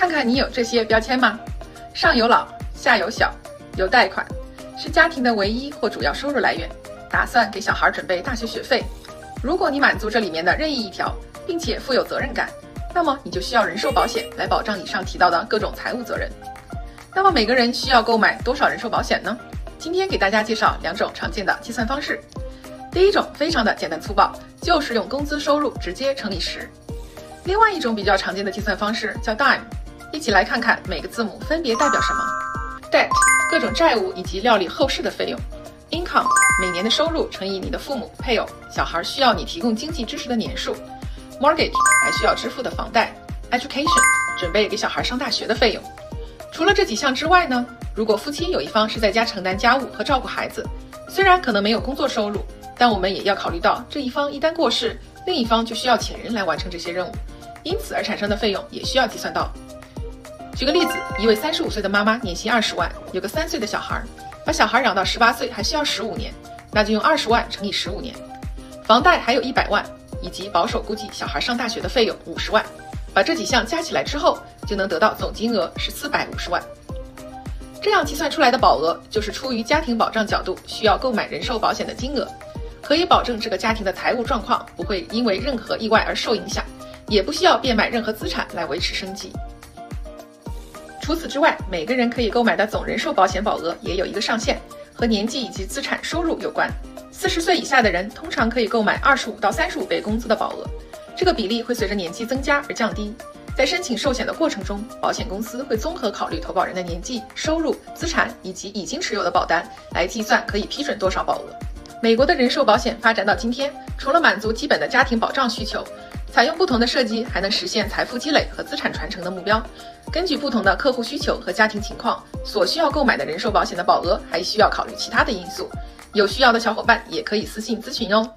看看你有这些标签吗？上有老，下有小，有贷款，是家庭的唯一或主要收入来源，打算给小孩准备大学学费。如果你满足这里面的任意一条，并且负有责任感，那么你就需要人寿保险来保障以上提到的各种财务责任。那么每个人需要购买多少人寿保险呢？今天给大家介绍两种常见的计算方式。第一种非常的简单粗暴，就是用工资收入直接乘以十。另外一种比较常见的计算方式叫 DIME，一起来看看每个字母分别代表什么。Debt，各种债务以及料理后事的费用。Income，每年的收入乘以你的父母、配偶、小孩需要你提供经济支持的年数。Mortgage，还需要支付的房贷。Education，准备给小孩上大学的费用。除了这几项之外呢，如果夫妻有一方是在家承担家务和照顾孩子，虽然可能没有工作收入，但我们也要考虑到这一方一旦过世，另一方就需要请人来完成这些任务。因此而产生的费用也需要计算到。举个例子，一位三十五岁的妈妈年薪二十万，有个三岁的小孩，把小孩养到十八岁还需要十五年，那就用二十万乘以十五年。房贷还有一百万，以及保守估计小孩上大学的费用五十万，把这几项加起来之后，就能得到总金额是四百五十万。这样计算出来的保额，就是出于家庭保障角度需要购买人寿保险的金额，可以保证这个家庭的财务状况不会因为任何意外而受影响。也不需要变卖任何资产来维持生计。除此之外，每个人可以购买的总人寿保险保额也有一个上限，和年纪以及资产收入有关。四十岁以下的人通常可以购买二十五到三十五倍工资的保额，这个比例会随着年纪增加而降低。在申请寿险的过程中，保险公司会综合考虑投保人的年纪、收入、资产以及已经持有的保单，来计算可以批准多少保额。美国的人寿保险发展到今天，除了满足基本的家庭保障需求。采用不同的设计，还能实现财富积累和资产传承的目标。根据不同的客户需求和家庭情况，所需要购买的人寿保险的保额还需要考虑其他的因素。有需要的小伙伴也可以私信咨询哟。